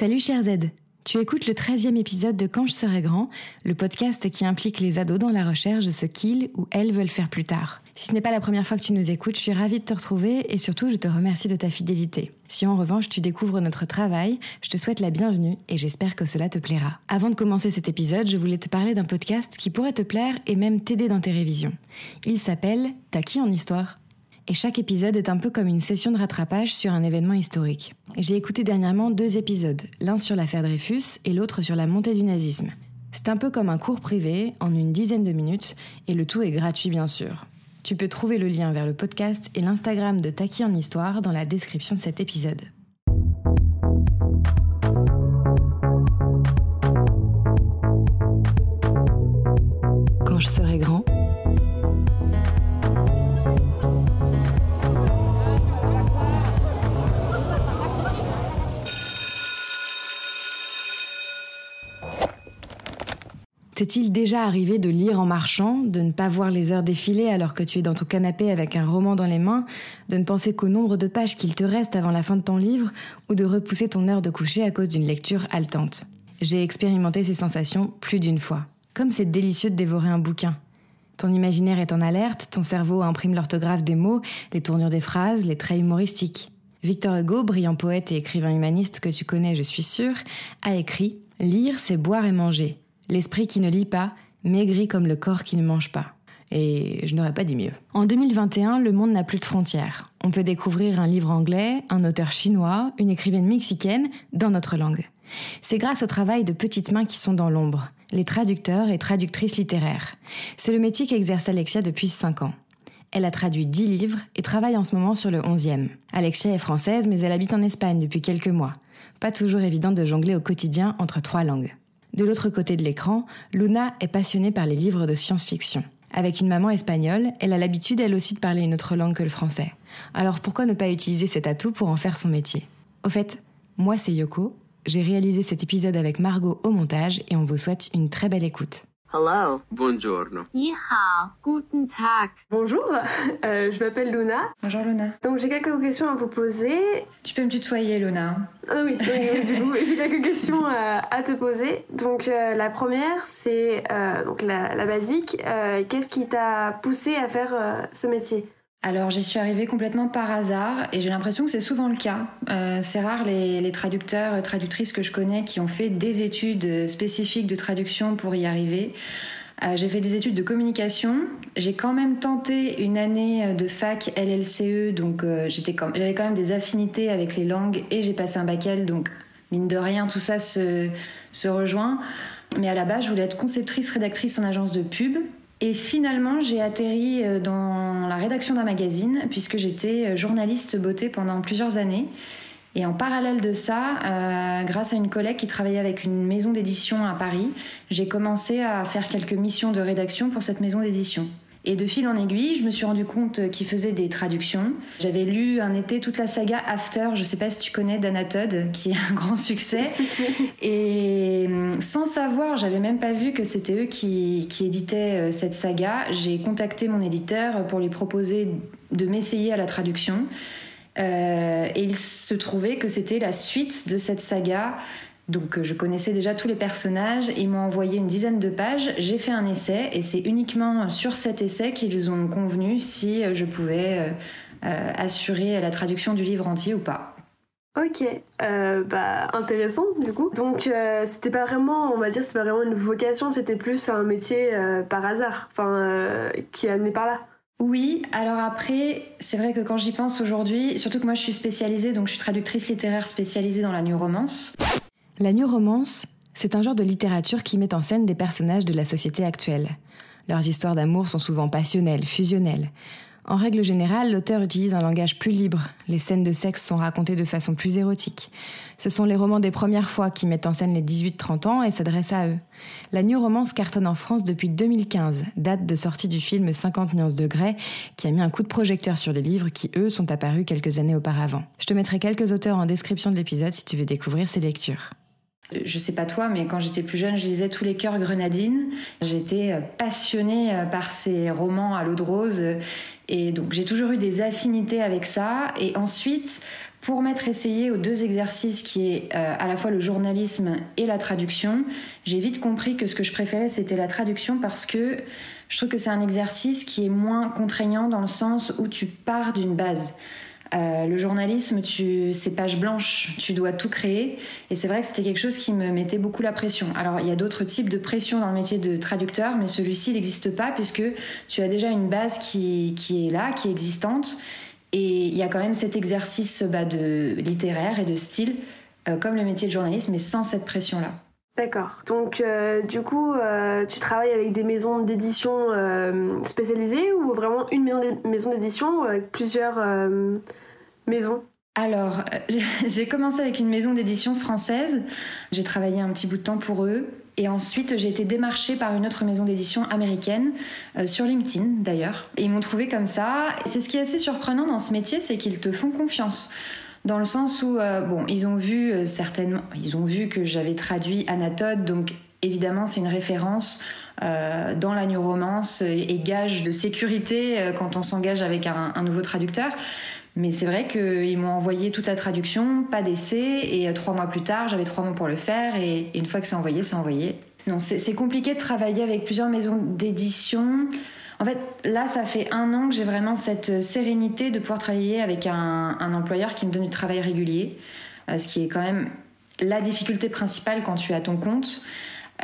Salut cher Z tu écoutes le 13e épisode de Quand je serai grand, le podcast qui implique les ados dans la recherche de ce qu'ils ou elles veulent faire plus tard. Si ce n'est pas la première fois que tu nous écoutes, je suis ravie de te retrouver et surtout je te remercie de ta fidélité. Si en revanche tu découvres notre travail, je te souhaite la bienvenue et j'espère que cela te plaira. Avant de commencer cet épisode, je voulais te parler d'un podcast qui pourrait te plaire et même t'aider dans tes révisions. Il s'appelle T'as qui en histoire? Et chaque épisode est un peu comme une session de rattrapage sur un événement historique. J'ai écouté dernièrement deux épisodes, l'un sur l'affaire Dreyfus et l'autre sur la montée du nazisme. C'est un peu comme un cours privé en une dizaine de minutes et le tout est gratuit bien sûr. Tu peux trouver le lien vers le podcast et l'Instagram de Taki en Histoire dans la description de cet épisode. T'est-il déjà arrivé de lire en marchant, de ne pas voir les heures défiler alors que tu es dans ton canapé avec un roman dans les mains, de ne penser qu'au nombre de pages qu'il te reste avant la fin de ton livre, ou de repousser ton heure de coucher à cause d'une lecture haletante? J'ai expérimenté ces sensations plus d'une fois. Comme c'est délicieux de dévorer un bouquin. Ton imaginaire est en alerte, ton cerveau imprime l'orthographe des mots, les tournures des phrases, les traits humoristiques. Victor Hugo, brillant poète et écrivain humaniste que tu connais, je suis sûre, a écrit Lire, c'est boire et manger. L'esprit qui ne lit pas maigrit comme le corps qui ne mange pas. Et je n'aurais pas dit mieux. En 2021, le monde n'a plus de frontières. On peut découvrir un livre anglais, un auteur chinois, une écrivaine mexicaine dans notre langue. C'est grâce au travail de petites mains qui sont dans l'ombre, les traducteurs et traductrices littéraires. C'est le métier qu'exerce Alexia depuis 5 ans. Elle a traduit 10 livres et travaille en ce moment sur le 11e. Alexia est française mais elle habite en Espagne depuis quelques mois. Pas toujours évident de jongler au quotidien entre trois langues. De l'autre côté de l'écran, Luna est passionnée par les livres de science-fiction. Avec une maman espagnole, elle a l'habitude elle aussi de parler une autre langue que le français. Alors pourquoi ne pas utiliser cet atout pour en faire son métier? Au fait, moi c'est Yoko, j'ai réalisé cet épisode avec Margot au montage et on vous souhaite une très belle écoute. Hello. Buongiorno. Ni Guten Tag. Bonjour, euh, je m'appelle Luna. Bonjour Luna. Donc j'ai quelques questions à vous poser. Tu peux me tutoyer Luna. Ah oui, oui, du coup j'ai quelques questions euh, à te poser. Donc euh, la première c'est donc la, la basique. Qu'est-ce qui t'a poussé à faire ce métier? Alors j'y suis arrivée complètement par hasard et j'ai l'impression que c'est souvent le cas. Euh, c'est rare les, les, traducteurs et traductrices que je connais qui ont fait des études spécifiques de traduction pour y arriver. Euh, j'ai fait des études de communication. J'ai quand même tenté une année de fac LLCE, donc euh, j'étais j'avais quand même des affinités avec les langues et j'ai passé un bac L, donc mine de rien tout ça se, se rejoint. Mais à la base, je voulais être conceptrice, rédactrice en agence de pub. Et finalement, j'ai atterri euh, dans la rédaction d'un magazine puisque j'étais euh, journaliste beauté pendant plusieurs années. Et en parallèle de ça, euh, grâce à une collègue qui travaillait avec une maison d'édition à Paris, j'ai commencé à faire quelques missions de rédaction pour cette maison d'édition. Et de fil en aiguille, je me suis rendu compte qu'il faisait des traductions. J'avais lu un été toute la saga After, je sais pas si tu connais Dana Todd, qui est un grand succès. Et hum, sans savoir, j'avais même pas vu que c'était eux qui, qui éditaient euh, cette saga. J'ai contacté mon éditeur pour lui proposer de m'essayer à la traduction. Euh, et il se trouvait que c'était la suite de cette saga donc euh, je connaissais déjà tous les personnages, ils m'ont envoyé une dizaine de pages, j'ai fait un essai et c'est uniquement sur cet essai qu'ils ont convenu si euh, je pouvais euh, assurer la traduction du livre entier ou pas. Ok, bah intéressant du coup. Donc c'était pas vraiment, on va dire, c'était pas vraiment une vocation, c'était plus un métier par hasard, enfin qui est amené par là. Oui, alors après, c'est vrai que quand j'y pense aujourd'hui, surtout que moi je suis spécialisée, donc je suis traductrice littéraire spécialisée dans la new romance. La new romance, c'est un genre de littérature qui met en scène des personnages de la société actuelle. Leurs histoires d'amour sont souvent passionnelles, fusionnelles. En règle générale, l'auteur utilise un langage plus libre. Les scènes de sexe sont racontées de façon plus érotique. Ce sont les romans des premières fois qui mettent en scène les 18-30 ans et s'adressent à eux. La New Romance cartonne en France depuis 2015, date de sortie du film 50 nuances de Grey, qui a mis un coup de projecteur sur les livres qui, eux, sont apparus quelques années auparavant. Je te mettrai quelques auteurs en description de l'épisode si tu veux découvrir ces lectures je sais pas toi, mais quand j'étais plus jeune, je lisais Tous les cœurs grenadines. J'étais euh, passionnée euh, par ces romans à l'eau de rose. Et donc, j'ai toujours eu des affinités avec ça. Et ensuite, pour m'être essayé aux deux exercices qui est euh, à la fois le journalisme et la traduction, j'ai vite compris que ce que je préférais c'était la traduction parce que je trouve que c'est un exercice qui est moins contraignant dans le sens où tu pars d'une base. Euh, le journalisme, tu, c'est page blanche, tu dois tout créer. Et c'est vrai que c'était quelque chose qui me mettait beaucoup la pression. Alors, il y a d'autres types de pression dans le métier de traducteur, mais celui-ci n'existe pas puisque tu as déjà une base qui, qui est là, qui est existante. Et il y a quand même cet exercice bah, de littéraire et de style, euh, comme le métier de journaliste, mais sans cette pression-là. D'accord. Donc, euh, du coup, tu travailles avec des maisons d'édition spécialisées ou vraiment une maison d'édition avec plusieurs maison alors, euh, j'ai commencé avec une maison d'édition française. J'ai travaillé un petit bout de temps pour eux. Et ensuite, j'ai été démarchée par une autre maison d'édition américaine, euh, sur LinkedIn d'ailleurs. Et ils m'ont trouvé comme ça. C'est ce qui est assez surprenant dans ce métier, c'est qu'ils te font confiance. Dans le sens où, euh, bon, ils ont vu certainement, ils ont vu que j'avais traduit Anatole, donc évidemment, c'est une référence dans la new romance et, gage de sécurité quand on s'engage avec un, nouveau traducteur. Mais c'est vrai qu'ils m'ont envoyé toute la traduction, pas d'essai, et euh, trois mois plus tard, j'avais trois mois pour le faire, et, une fois que c'est envoyé, c'est envoyé. Non, c'est compliqué de travailler avec plusieurs maisons d'édition. En fait, là, ça fait un an que j'ai vraiment cette sérénité de pouvoir travailler avec un, employeur qui me donne du travail régulier, euh, ce qui est quand même la difficulté principale quand tu as ton compte.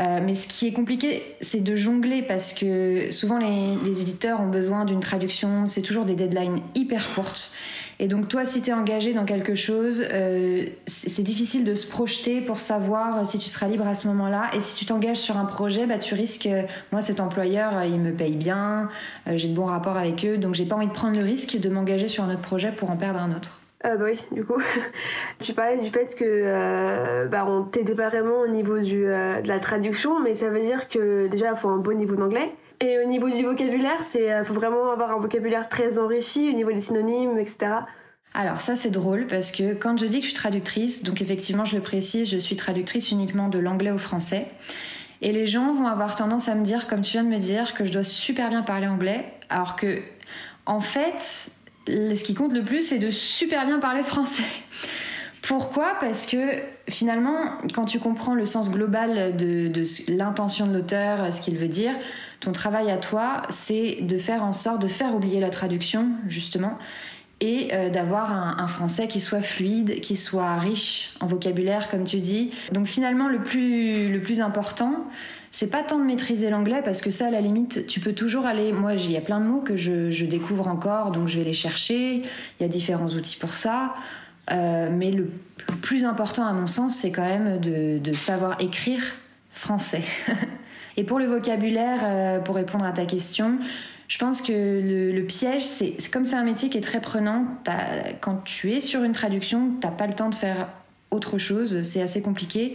Euh, mais ce qui est compliqué, c'est de jongler parce que souvent les, les éditeurs ont besoin d'une traduction, c'est toujours des deadlines hyper courtes. Et donc toi, si tu es engagé dans quelque chose, euh, c'est difficile de se projeter pour savoir si tu seras libre à ce moment-là. Et si tu t'engages sur un projet, bah, tu risques, moi cet employeur, il me paye bien, euh, j'ai de bons rapports avec eux, donc j'ai pas envie de prendre le risque de m'engager sur un autre projet pour en perdre un autre. Euh, bah oui, du coup, tu parlais du fait que euh, bah, on t'aidait pas vraiment au niveau du, de la traduction, mais ça veut dire que déjà il faut un bon niveau d'anglais. Et au niveau du vocabulaire, c'est faut vraiment avoir un vocabulaire très enrichi au niveau des synonymes, etc. Alors ça c'est drôle parce que quand je dis que je suis traductrice, donc effectivement je le précise, je suis traductrice uniquement de l'anglais au français. Et les gens vont avoir tendance à me dire, comme tu viens de me dire, que je dois super bien parler anglais, alors que en fait, ce qui compte le plus, c'est de super bien parler français. Pourquoi? Parce que finalement, quand tu comprends le sens global de, l'intention de l'auteur, ce qu'il veut dire, ton travail à toi, c'est de faire en sorte de faire oublier la traduction, justement, et euh, d'avoir un, français qui soit fluide, qui soit riche en vocabulaire, comme tu dis. Donc finalement, le plus, le plus important, c'est pas tant de maîtriser l'anglais parce que ça, à la limite, tu peux toujours aller. Moi, il y a plein de mots que je, découvre encore, donc je vais les chercher. Il y a différents outils pour ça. Euh, mais le plus important, à mon sens, c'est quand même de, de, savoir écrire français. Et pour le vocabulaire, euh, pour répondre à ta question, je pense que le, piège, c'est comme c'est un métier qui est très prenant. Quand tu es sur une traduction, t'as pas le temps de faire autre chose. C'est assez compliqué.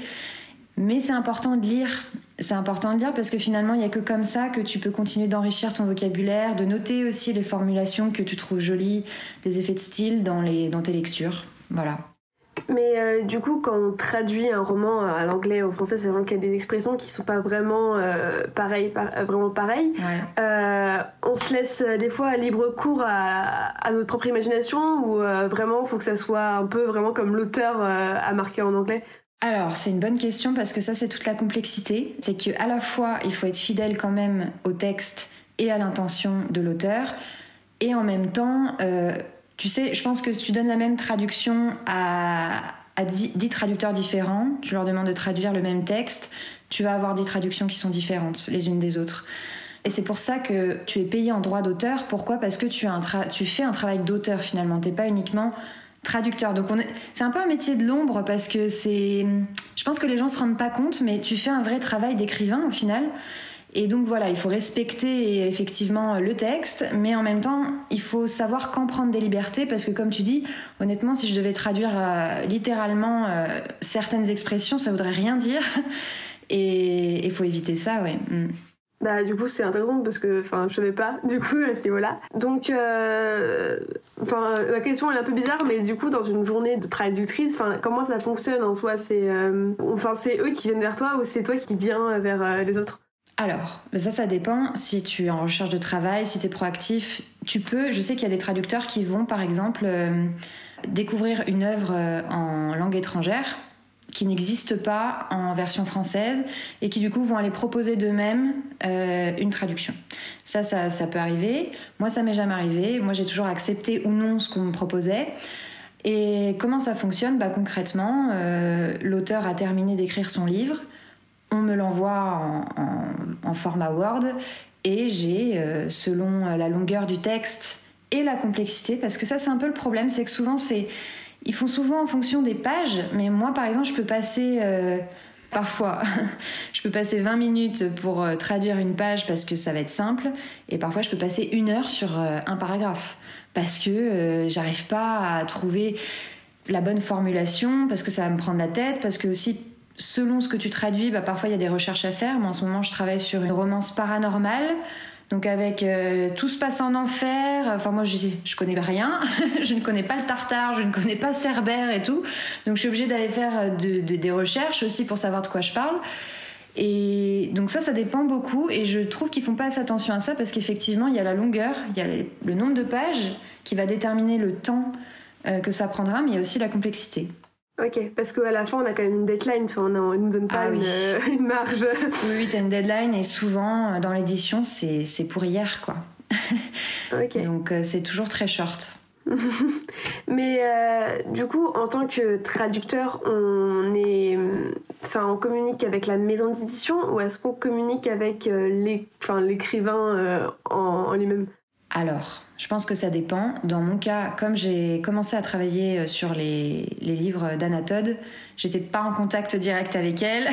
Mais c'est important de lire. C'est important de lire parce que finalement, il n'y a que comme ça que tu peux continuer d'enrichir ton vocabulaire, de noter aussi les formulations que tu trouves jolies, des effets de style dans, les, dans tes lectures. Voilà. Mais euh, du coup, quand on traduit un roman à l'anglais au français, c'est vraiment qu'il y a des expressions qui sont pas vraiment euh, pareilles, euh, vraiment pareilles. on se laisse des fois libre cours à, à notre propre imagination ou vraiment, il faut que ça soit un peu vraiment comme l'auteur a marqué en anglais? Alors, c'est une bonne question parce que ça, c'est toute la complexité. C'est que à la fois, il faut être fidèle quand même au texte et à l'intention de l'auteur, et en même temps, euh, tu sais, je pense que si tu donnes la même traduction à, à 10 traducteurs différents, tu leur demandes de traduire le même texte, tu vas avoir 10 traductions qui sont différentes les unes des autres. Et c'est pour ça que tu es payé en droit d'auteur. Pourquoi? Parce que tu, fais un travail d'auteur finalement. T'es pas uniquement traducteur. Donc on est... c'est un peu un métier de l'ombre parce que c'est, je pense que les gens se rendent pas compte, mais tu fais un vrai travail d'écrivain au final. Et donc voilà, il faut respecter effectivement le texte, mais en même temps, il faut savoir quand prendre des libertés parce que comme tu dis, honnêtement, si je devais traduire euh, littéralement euh, certaines expressions, ça voudrait rien dire. Et il faut éviter ça, ouais. Mm. Bah du coup c'est intéressant parce que enfin je savais pas du coup à ce niveau-là. Donc euh, enfin la question elle est un peu bizarre mais du coup dans une journée de traductrice comment ça fonctionne en soi? C'est euh, eux qui viennent vers toi ou c'est toi qui viens vers euh, les autres? Alors, ça, ça dépend. Si tu es en recherche de travail, si tu es proactif, tu peux. Je sais qu'il y a des traducteurs qui vont, par exemple, découvrir une œuvre en langue étrangère qui n'existe pas en version française et qui du coup vont aller proposer d'eux-mêmes euh, une traduction. Ça, ça, ça, peut arriver. Moi, ça m'est jamais arrivé. Moi, j'ai toujours accepté ou non ce qu'on me proposait. Et comment ça fonctionne? Bah, Concrètement, euh, l'auteur a terminé d'écrire son livre, on me l'envoie en, format Word et j'ai, euh, selon la longueur du texte et la complexité, parce que ça c'est un peu le problème, c'est que souvent c'est ils font souvent en fonction des pages, mais moi par exemple, je peux passer euh, parfois, je peux passer 20 minutes pour euh, traduire une page parce que ça va être simple, et parfois je peux passer une heure sur un paragraphe parce que j'arrive pas à trouver la bonne formulation, parce que ça va me prendre la tête, parce que aussi selon ce que tu traduis, bah, parfois il y a des recherches à faire. Moi en ce moment, je travaille sur une romance paranormale. Donc avec euh, tout se passe en enfer, enfin moi je, je connais rien, je ne connais pas le tartare, je ne connais pas Cerbère et tout, donc je suis obligée d'aller faire euh, des recherches aussi pour savoir de quoi je parle. Et donc ça, ça dépend beaucoup et je trouve qu'ils font pas assez attention à ça parce qu'effectivement il y a la longueur, il y a le nombre de pages qui va déterminer le temps euh, que ça prendra, mais il y a aussi la complexité. Ok, parce qu'à la fin, on a quand même une deadline, on ne nous donne pas ah euh, une, marge. Oui, oui, tu as une deadline et souvent, euh, dans l'édition, c'est pour hier, quoi. Donc, euh, c'est toujours très short. Mais du coup, en tant que traducteur, on est, enfin, on communique avec la maison d'édition ou est-ce qu'on communique avec l'écrivain en lui-même? Alors, je pense que ça dépend. Dans mon cas, comme j'ai commencé à travailler euh, sur les, livres d'Anna Todd, j'étais pas en contact direct avec elle.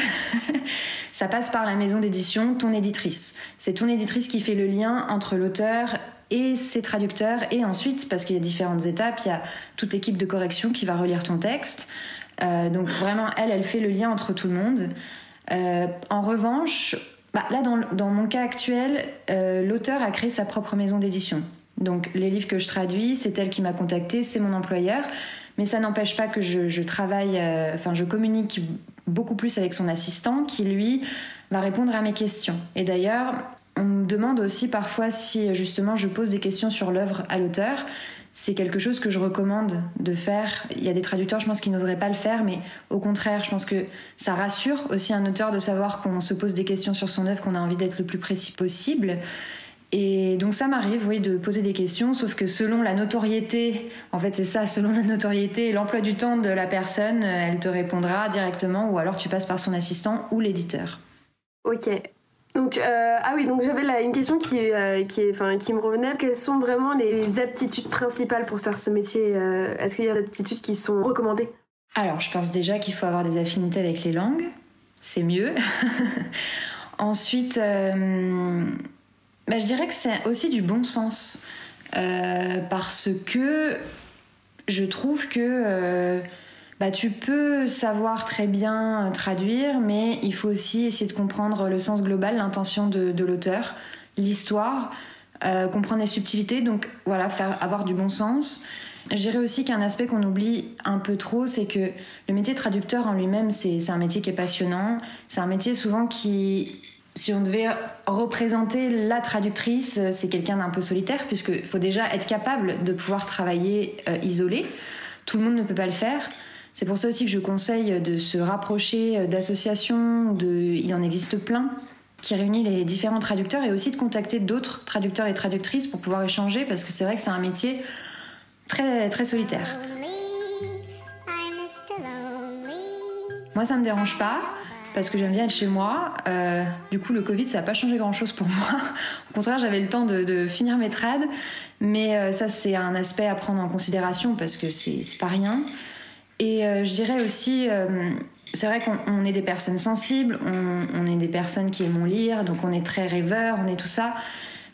ça passe par la maison d'édition, ton éditrice. C'est ton éditrice qui fait le lien entre l'auteur et ses traducteurs. Et ensuite, parce qu'il y a différentes étapes, il y a toute l'équipe de correction qui va relire ton texte. Euh, donc vraiment, elle, elle fait le lien entre tout le monde. Euh, en revanche, bah, là, dans, mon cas actuel, l'auteur a créé sa propre maison d'édition. Donc les livres que je traduis, c'est elle qui m'a contacté, c'est mon employeur. Mais ça n'empêche pas que je, travaille, euh, enfin je communique beaucoup plus avec son assistant qui lui va répondre à mes questions. Et d'ailleurs, on me demande aussi parfois si justement je pose des questions sur l'œuvre à l'auteur. C'est quelque chose que je recommande de faire. Il y a des traducteurs, je pense, qui n'oseraient pas le faire, mais au contraire, je pense que ça rassure aussi un auteur de savoir qu'on se pose des questions sur son œuvre, qu'on a envie d'être le plus précis possible. Et donc ça m'arrive, oui, de poser des questions, sauf que selon la notoriété, en fait c'est ça, selon la notoriété et l'emploi du temps de la personne, elle te répondra directement ou alors tu passes par son assistant ou l'éditeur. Ok. Donc euh, ah oui, donc j'avais une question qui euh, qui me revenait. Quelles sont vraiment les aptitudes principales pour faire ce métier euh, Est-ce qu'il y a des aptitudes qui sont recommandées? Alors je pense déjà qu'il faut avoir des affinités avec les langues, c'est mieux. Ensuite bah, je dirais que c'est aussi du bon sens. Parce que je trouve que bah, tu peux savoir très bien traduire, mais il faut aussi essayer de comprendre le sens global, l'intention de, l'auteur, l'histoire, euh, comprendre les subtilités. Donc voilà, faire avoir du bon sens. Je dirais aussi qu'un aspect qu'on oublie un peu trop, c'est que le métier de traducteur en lui-même, c'est un métier qui est passionnant. C'est un métier souvent qui si on devait représenter la traductrice, euh, c'est quelqu'un d'un peu solitaire, puisqu'il faut déjà être capable de pouvoir travailler euh, isolé. Tout le monde ne peut pas le faire. C'est pour ça aussi que je conseille de se rapprocher euh, d'associations, il en existe plein, qui réunissent les différents traducteurs et aussi de contacter d'autres traducteurs et traductrices pour pouvoir échanger, parce que c'est vrai que c'est un métier très, très solitaire. Moi, ça me dérange pas parce que j'aime bien être chez moi. Euh, du coup, le Covid, ça n'a pas changé grand-chose pour moi. Au contraire, j'avais le temps de, finir mes trades. Mais euh, ça, c'est un aspect à prendre en considération parce que c'est pas rien. Et euh, je dirais aussi, c'est vrai qu'on est des personnes sensibles, on, est des personnes qui aiment lire, donc on est très rêveurs, on est tout ça.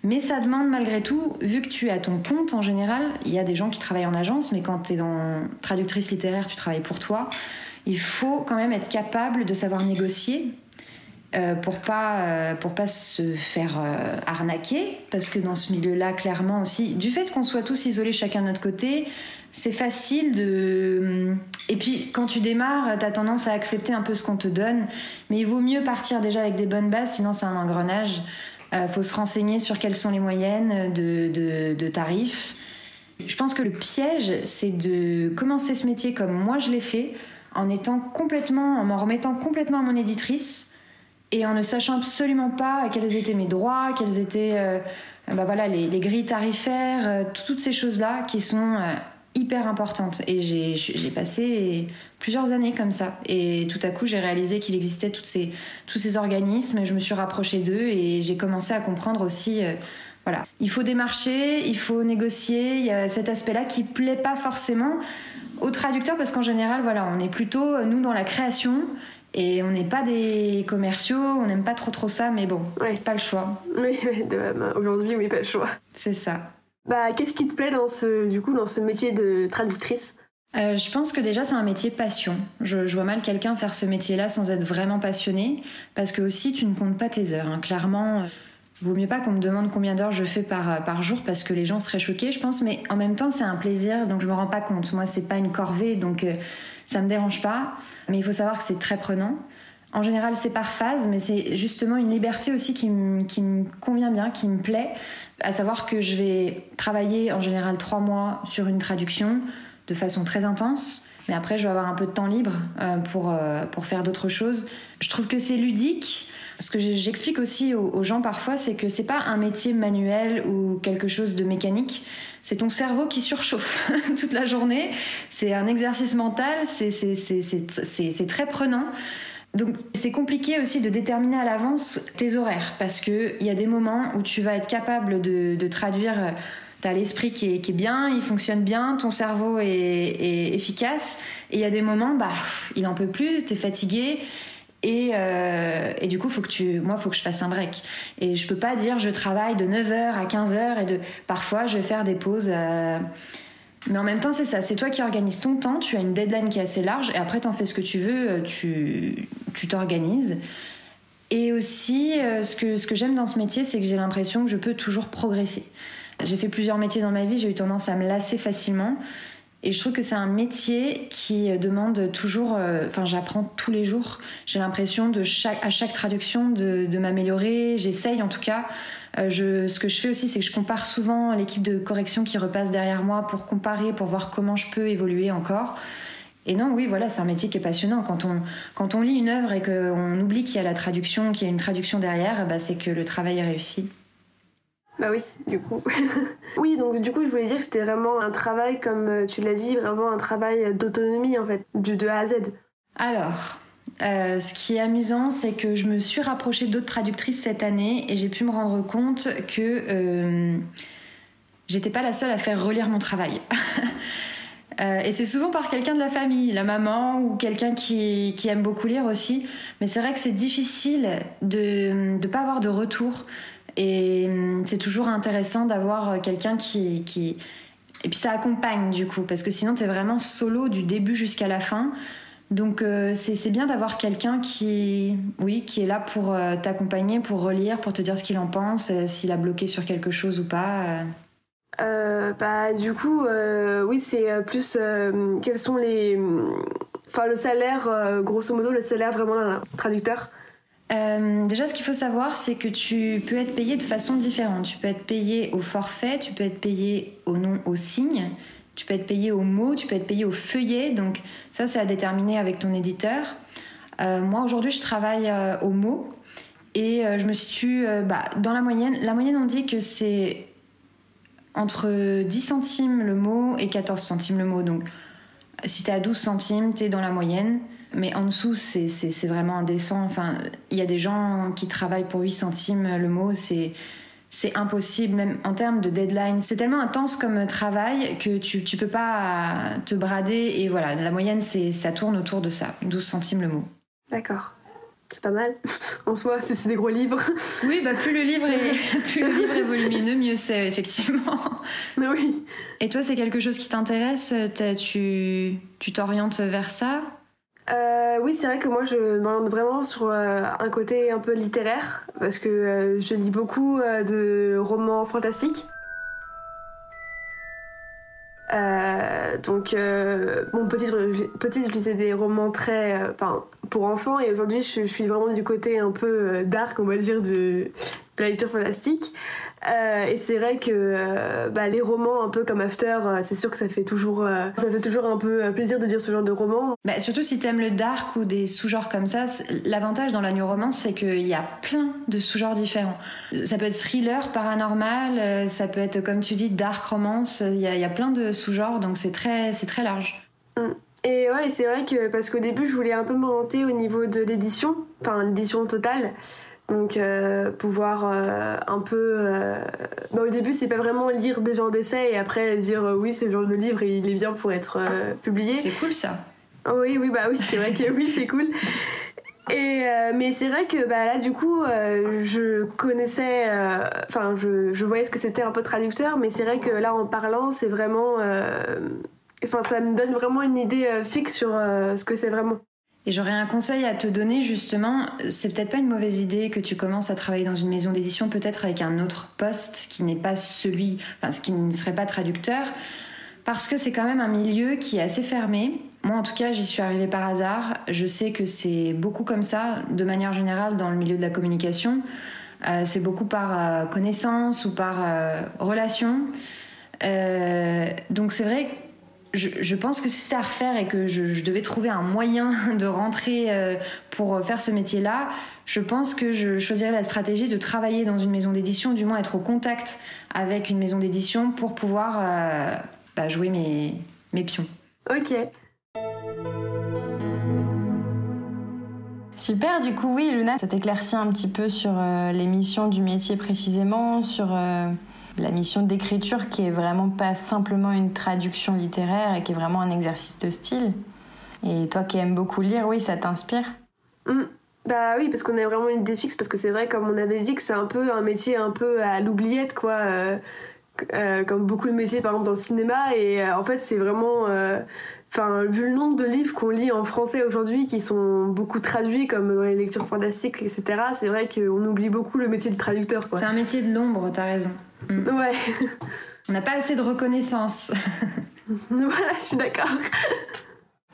Mais ça demande malgré tout, vu que tu es à ton compte en général, il y a des gens qui travaillent en agence, mais quand tu es dans traductrice littéraire, tu travailles pour toi il faut quand même être capable de savoir négocier euh, pour pas euh, pour pas se faire euh, arnaquer parce que dans ce milieu-là clairement aussi du fait qu'on soit tous isolés chacun de notre côté c'est facile de et puis quand tu démarres tu as tendance à accepter un peu ce qu'on te donne mais il vaut mieux partir déjà avec des bonnes bases sinon c'est un engrenage. Faut se renseigner sur quelles sont les moyennes de, de, de tarifs. Je pense que le piège, c'est de commencer ce métier comme moi je l'ai fait, en étant complètement, en m'en remettant complètement à mon éditrice et en ne sachant absolument pas quels étaient mes droits, quels étaient euh, bah voilà, les, grilles tarifaires, euh, toutes ces choses-là qui sont euh, hyper importantes. Et j'ai passé plusieurs années comme ça. Et tout à coup, j'ai réalisé qu'il existait tous ces organismes. Je me suis rapprochée d'eux et j'ai commencé à comprendre aussi. voilà, il faut démarcher, il faut négocier. Il y a cet aspect-là qui plaît pas forcément aux traducteurs parce qu'en général, voilà, on est plutôt nous dans la création et on n'est pas des commerciaux, on n'aime pas trop trop ça, mais bon, pas le choix. Oui, aujourd'hui, oui, pas le choix. C'est ça. Bah, qu'est-ce qui te plaît dans ce, du coup, dans ce métier de traductrice? Euh, je pense que déjà c'est un métier passion. Je, je vois mal quelqu'un faire ce métier-là sans être vraiment passionné, parce que aussi tu ne comptes pas tes heures. Hein. Clairement, Vaut mieux pas qu'on me demande combien d'heures je fais par, par jour parce que les gens seraient choqués, je pense. Mais en même temps, c'est un plaisir, donc je me rends pas compte. Moi, c'est pas une corvée, donc euh, ça me dérange pas. Mais il faut savoir que c'est très prenant. En général, c'est par phase, mais c'est justement une liberté aussi qui, qui me convient bien, qui me plaît. À savoir que je vais travailler en général trois mois sur une traduction de façon très intense. Mais après, je vais avoir un peu de temps libre euh, pour, euh, pour faire d'autres choses. Je trouve que c'est ludique. Ce que j'explique aussi aux, gens parfois, c'est que c'est pas un métier manuel ou quelque chose de mécanique. C'est ton cerveau qui surchauffe toute la journée. C'est un exercice mental. C'est très prenant. Donc c'est compliqué aussi de déterminer à l'avance tes horaires parce que il y a des moments où tu vas être capable de, traduire. T'as l'esprit qui est, qui est, bien, il fonctionne bien, ton cerveau est, est efficace. Et il y a des moments, bah, il en peut plus, t'es fatigué et, euh, et, du coup, faut que tu, moi, faut que je fasse un break. Et je peux pas dire je travaille de 9h à 15h et de, parfois je vais faire des pauses. Euh, mais en même temps, c'est ça, c'est toi qui organises ton temps, tu as une deadline qui est assez large et après, tu en fais ce que tu veux, euh, tu, tu t'organises. Et aussi, ce que, ce que j'aime dans ce métier, c'est que j'ai l'impression que je peux toujours progresser. J'ai fait plusieurs métiers dans ma vie, j'ai eu tendance à me lasser facilement. Et je trouve que c'est un métier qui demande toujours, euh, enfin j'apprends tous les jours. J'ai l'impression de chaque, à chaque traduction de, m'améliorer. J'essaye en tout cas. Euh, ce que je fais aussi, c'est que je compare souvent l'équipe de correction qui repasse derrière moi pour comparer, pour voir comment je peux évoluer encore. Et non, oui, voilà, c'est un métier qui est passionnant. Quand on, quand on lit une œuvre et qu'on oublie qu'il y a la traduction, qu'il y a une traduction derrière, bah, c'est que le travail est réussi. Bah oui, du coup. oui, donc du coup, je voulais dire que c'était vraiment un travail, comme euh, tu l'as dit, vraiment un travail d'autonomie en fait, du de A à Z. Alors, euh, ce qui est amusant, c'est que je me suis rapprochée d'autres traductrices cette année et j'ai pu me rendre compte que euh, j'étais pas la seule à faire relire mon travail. et c'est souvent par quelqu'un de la famille, la maman ou quelqu'un qui, qui, aime beaucoup lire aussi. Mais c'est vrai que c'est difficile de ne pas avoir de retour et hum, c'est toujours intéressant d'avoir euh, quelqu'un qui. Et puis ça accompagne du coup, parce que sinon tu es vraiment solo du début jusqu'à la fin. Donc euh, c'est bien d'avoir quelqu'un qui, oui, qui est là pour euh, t'accompagner, pour relire, pour te dire ce qu'il en pense, s'il a bloqué sur quelque chose ou pas. bah du coup, oui, c'est plus quels sont les, enfin le salaire, grosso modo le salaire vraiment d'un traducteur. Euh, déjà, ce qu'il faut savoir, c'est que tu peux être payé de façon différente. Tu peux être payé au forfait, tu peux être payé au nom, au signe, tu peux être payé au mot, tu peux être payé au feuillet. Donc ça, c'est à déterminer avec ton éditeur. Euh, moi, aujourd'hui, je travaille euh, au mot et je me situe bah, dans la moyenne. La moyenne, on dit que c'est entre 10 centimes le mot et 14 centimes le mot. Donc si tu es à 12 centimes, tu es dans la moyenne mais en dessous, c'est vraiment indécent. Enfin, il y a des gens qui travaillent pour 8 centimes le mot, c'est c'est impossible, même en termes de deadline. C'est tellement intense comme travail que tu, tu peux pas te brader. Et voilà, la moyenne, c'est ça tourne autour de ça, 12 centimes le mot. D'accord. C'est pas mal. en soi, c'est des gros livres. oui, bah plus le livre est, plus le livre est volumineux, mieux c'est, effectivement. Oui. Et toi, c'est quelque chose qui t'intéresse? Tu t'orientes vers ça? Euh, oui, c'est vrai que moi je m'oriente vraiment sur euh, un côté un peu littéraire parce que euh, je lis beaucoup de romans fantastiques. donc, bon, petite, petite, je des romans très, pour enfants et aujourd'hui je, suis vraiment du côté un peu dark, on va dire, de, la lecture fantastique. Euh, et c'est vrai que euh, bah, les romans un peu comme After, euh, c'est sûr que ça fait toujours, ça fait toujours un peu plaisir de lire ce genre de roman. Bah, surtout si t'aimes le dark ou des sous-genres comme ça, l'avantage dans la new romance, c'est qu'il y a plein de sous-genres différents. Ça peut être thriller, paranormal, ça peut être comme tu dis dark romance. Il y, a, plein de sous-genres, donc c'est très, c'est très large. Mm. Et ouais, c'est vrai que parce qu'au début, je voulais un peu m'orienter au niveau de l'édition, enfin l'édition totale. Donc euh, pouvoir euh, un peu... Euh, bah, au début c'est pas vraiment lire des genres d'essais et après dire oui ce genre de livre il est bien pour être publié. C'est cool ça. Oui oui bah oui c'est vrai que oui c'est cool. Et mais c'est vrai que bah, là du coup je connaissais, enfin je, je, voyais ce que c'était un peu traducteur mais c'est vrai que là en parlant c'est vraiment... Enfin ça me donne vraiment une idée fixe sur ce que c'est vraiment. Et j'aurais un conseil à te donner justement, c'est peut-être pas une mauvaise idée que tu commences à travailler dans une maison d'édition, peut-être avec un autre poste qui n'est pas celui, enfin ce qui ne serait pas traducteur, parce que c'est quand même un milieu qui est assez fermé. Moi en tout cas j'y suis arrivée par hasard, je sais que c'est beaucoup comme ça de manière générale dans le milieu de la communication, euh, c'est beaucoup par euh, connaissance ou par euh, relation. donc c'est vrai que je, pense que si c'était à refaire et que je, devais trouver un moyen de rentrer euh, pour faire ce métier-là, je pense que je choisirais la stratégie de travailler dans une maison d'édition, du moins être au contact avec une maison d'édition pour pouvoir euh, bah, jouer mes, mes pions. Ok. Super, du coup oui Luna, ça t'éclaircit un petit peu sur euh, les missions du métier précisément, sur la mission d'écriture qui est vraiment pas simplement une traduction littéraire et qui est vraiment un exercice de style. Et toi qui aimes beaucoup lire, oui, ça t'inspire mm. Bah oui, parce qu'on a vraiment une idée fixe, parce que c'est vrai, comme on avait dit, que c'est un peu un métier un peu à l'oubliette, quoi. Euh, euh, comme beaucoup de métiers, par exemple, dans le cinéma. Et euh, en fait, c'est vraiment. Enfin, vu le nombre de livres qu'on lit en français aujourd'hui, qui sont beaucoup traduits, comme dans les lectures fantastiques, etc., c'est vrai qu'on oublie beaucoup le métier de traducteur. C'est un métier de l'ombre, t'as raison. Mm. Ouais. On n'a pas assez de reconnaissance. voilà, je suis d'accord.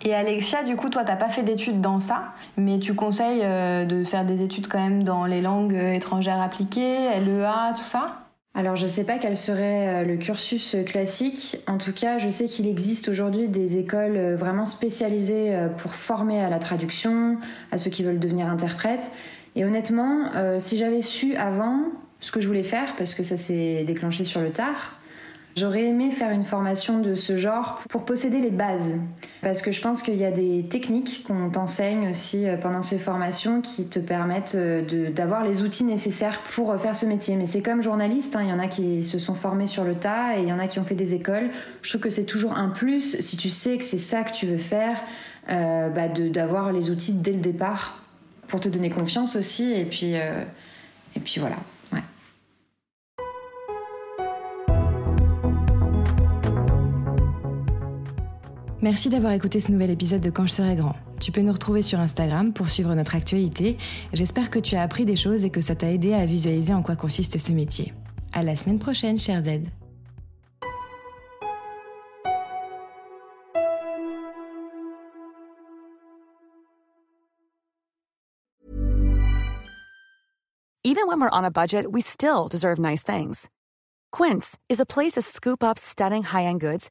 Et Alexia, du coup, toi, t'as pas fait d'études dans ça, mais tu conseilles euh, de faire des études quand même dans les langues euh, étrangères appliquées, LEA, tout ça? Alors je sais pas quel serait euh, le cursus classique. En tout cas, je sais qu'il existe aujourd'hui des écoles vraiment spécialisées pour former à la traduction, à ceux qui veulent devenir interprètes. Et honnêtement, si j'avais su avant, ce que je voulais faire parce que ça s'est déclenché sur le tard. J'aurais aimé faire une formation de ce genre pour posséder les bases. Parce que je pense qu'il y a des techniques qu'on t'enseigne aussi euh, pendant ces formations qui te permettent euh, d'avoir les outils nécessaires pour euh, faire ce métier. Mais c'est comme journaliste, hein. il y en a qui se sont formés sur le tas et il y en a qui ont fait des écoles. Je trouve que c'est toujours un plus si tu sais que c'est ça que tu veux faire, bah d'avoir les outils dès le départ pour te donner confiance aussi. Et puis, et puis voilà. Merci d'avoir écouté ce nouvel épisode de Quand je serai grand. Tu peux nous retrouver sur Instagram pour suivre notre actualité. J'espère que tu as appris des choses et que ça t'a aidé à visualiser en quoi consiste ce métier. À la semaine prochaine, cher Z. Even when we're on a budget, we still deserve nice things. Quince is a place to scoop up stunning high-end goods